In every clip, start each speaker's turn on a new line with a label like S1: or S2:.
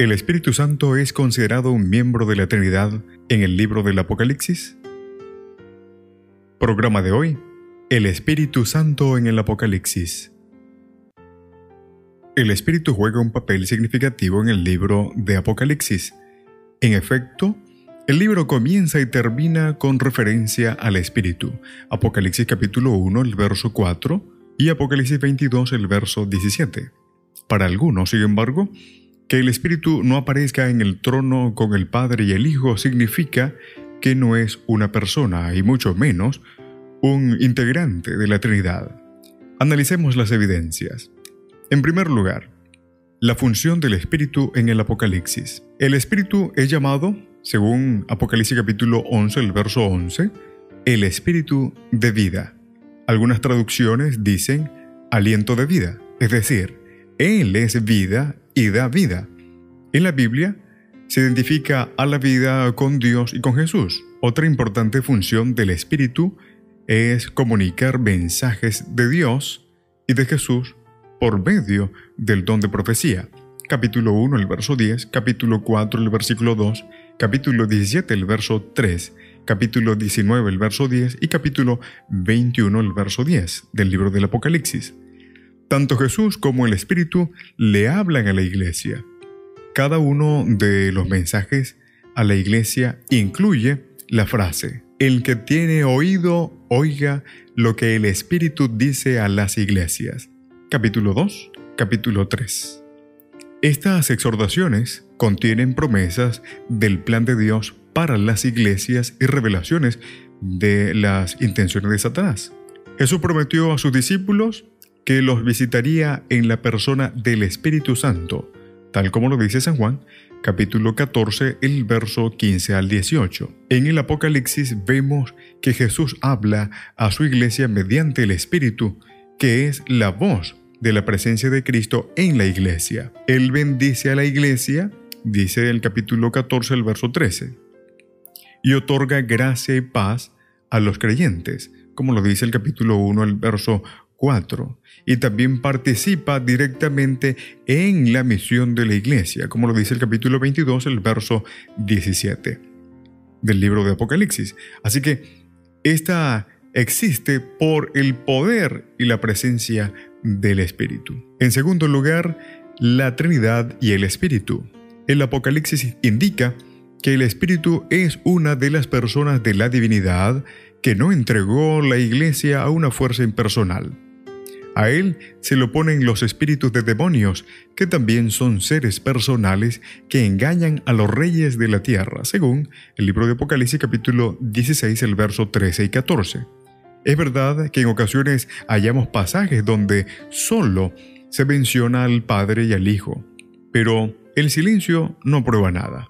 S1: ¿El Espíritu Santo es considerado un miembro de la Trinidad en el libro del Apocalipsis? Programa de hoy. El Espíritu Santo en el Apocalipsis. El Espíritu juega un papel significativo en el libro de Apocalipsis. En efecto, el libro comienza y termina con referencia al Espíritu. Apocalipsis capítulo 1, el verso 4 y Apocalipsis 22, el verso 17. Para algunos, sin embargo, que el Espíritu no aparezca en el trono con el Padre y el Hijo significa que no es una persona y mucho menos un integrante de la Trinidad. Analicemos las evidencias. En primer lugar, la función del Espíritu en el Apocalipsis. El Espíritu es llamado, según Apocalipsis capítulo 11, el verso 11, el Espíritu de vida. Algunas traducciones dicen aliento de vida, es decir, Él es vida y da vida. En la Biblia se identifica a la vida con Dios y con Jesús. Otra importante función del Espíritu es comunicar mensajes de Dios y de Jesús por medio del don de profecía. Capítulo 1, el verso 10, capítulo 4, el versículo 2, capítulo 17, el verso 3, capítulo 19, el verso 10 y capítulo 21, el verso 10 del libro del Apocalipsis. Tanto Jesús como el Espíritu le hablan a la iglesia. Cada uno de los mensajes a la iglesia incluye la frase, el que tiene oído, oiga lo que el Espíritu dice a las iglesias. Capítulo 2, capítulo 3. Estas exhortaciones contienen promesas del plan de Dios para las iglesias y revelaciones de las intenciones de Satanás. Jesús prometió a sus discípulos que los visitaría en la persona del Espíritu Santo, tal como lo dice San Juan, capítulo 14, el verso 15 al 18. En el Apocalipsis vemos que Jesús habla a su iglesia mediante el Espíritu, que es la voz de la presencia de Cristo en la iglesia. Él bendice a la iglesia, dice el capítulo 14, el verso 13, y otorga gracia y paz a los creyentes, como lo dice el capítulo 1, el verso 4, y también participa directamente en la misión de la iglesia, como lo dice el capítulo 22, el verso 17 del libro de Apocalipsis. Así que esta existe por el poder y la presencia del Espíritu. En segundo lugar, la Trinidad y el Espíritu. El Apocalipsis indica que el Espíritu es una de las personas de la divinidad que no entregó la iglesia a una fuerza impersonal. A él se lo ponen los espíritus de demonios, que también son seres personales que engañan a los reyes de la tierra, según el libro de Apocalipsis capítulo 16, el verso 13 y 14. Es verdad que en ocasiones hallamos pasajes donde solo se menciona al Padre y al Hijo, pero el silencio no prueba nada.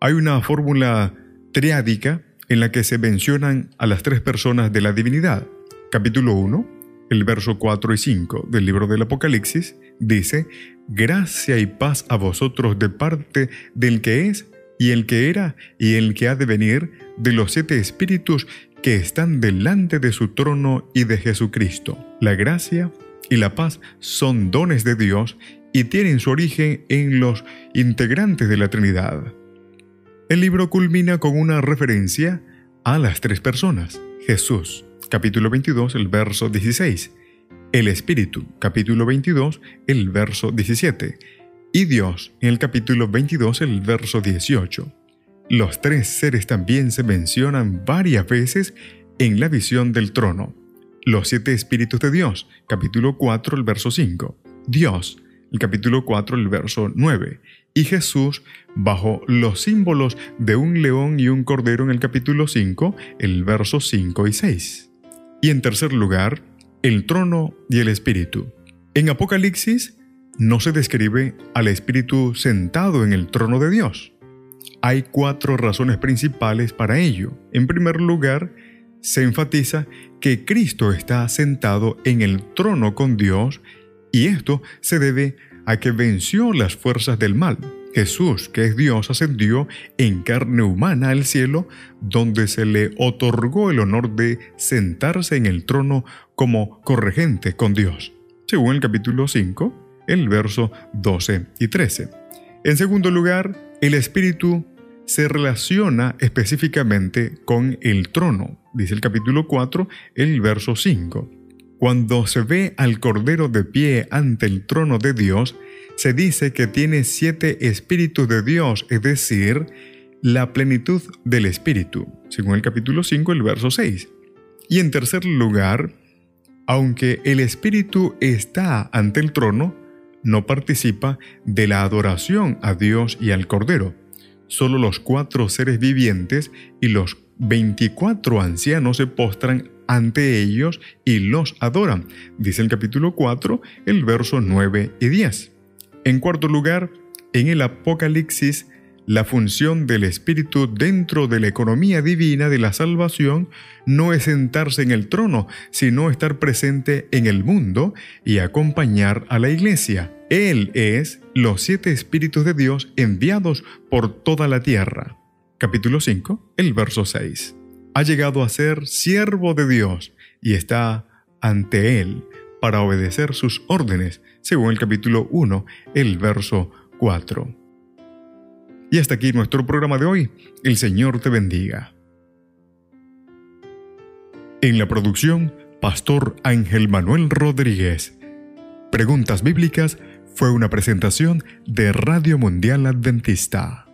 S1: Hay una fórmula triádica en la que se mencionan a las tres personas de la divinidad. Capítulo 1, el verso 4 y 5 del libro del Apocalipsis dice, Gracia y paz a vosotros de parte del que es y el que era y el que ha de venir, de los siete espíritus que están delante de su trono y de Jesucristo. La gracia y la paz son dones de Dios y tienen su origen en los integrantes de la Trinidad. El libro culmina con una referencia a las tres personas, Jesús, capítulo 22, el verso 16. El Espíritu, capítulo 22, el verso 17. Y Dios, en el capítulo 22, el verso 18. Los tres seres también se mencionan varias veces en la visión del trono. Los siete espíritus de Dios, capítulo 4, el verso 5. Dios, el capítulo 4, el verso 9. Y Jesús bajo los símbolos de un león y un cordero en el capítulo 5, el verso 5 y 6. Y en tercer lugar, el trono y el espíritu. En Apocalipsis no se describe al Espíritu sentado en el trono de Dios. Hay cuatro razones principales para ello. En primer lugar, se enfatiza que Cristo está sentado en el trono con Dios y esto se debe a que venció las fuerzas del mal. Jesús, que es Dios, ascendió en carne humana al cielo, donde se le otorgó el honor de sentarse en el trono como corregente con Dios, según el capítulo 5, el verso 12 y 13. En segundo lugar, el Espíritu se relaciona específicamente con el trono, dice el capítulo 4, el verso 5. Cuando se ve al Cordero de pie ante el trono de Dios, se dice que tiene siete espíritus de Dios, es decir, la plenitud del Espíritu, según el capítulo 5, el verso 6. Y en tercer lugar, aunque el Espíritu está ante el trono, no participa de la adoración a Dios y al Cordero. Solo los cuatro seres vivientes y los 24 ancianos se postran ante ellos y los adoran, dice el capítulo 4, el verso 9 y 10. En cuarto lugar, en el Apocalipsis, la función del Espíritu dentro de la economía divina de la salvación no es sentarse en el trono, sino estar presente en el mundo y acompañar a la iglesia. Él es los siete Espíritus de Dios enviados por toda la tierra. Capítulo 5, el verso 6 ha llegado a ser siervo de Dios y está ante Él para obedecer sus órdenes, según el capítulo 1, el verso 4. Y hasta aquí nuestro programa de hoy. El Señor te bendiga. En la producción, Pastor Ángel Manuel Rodríguez. Preguntas Bíblicas fue una presentación de Radio Mundial Adventista.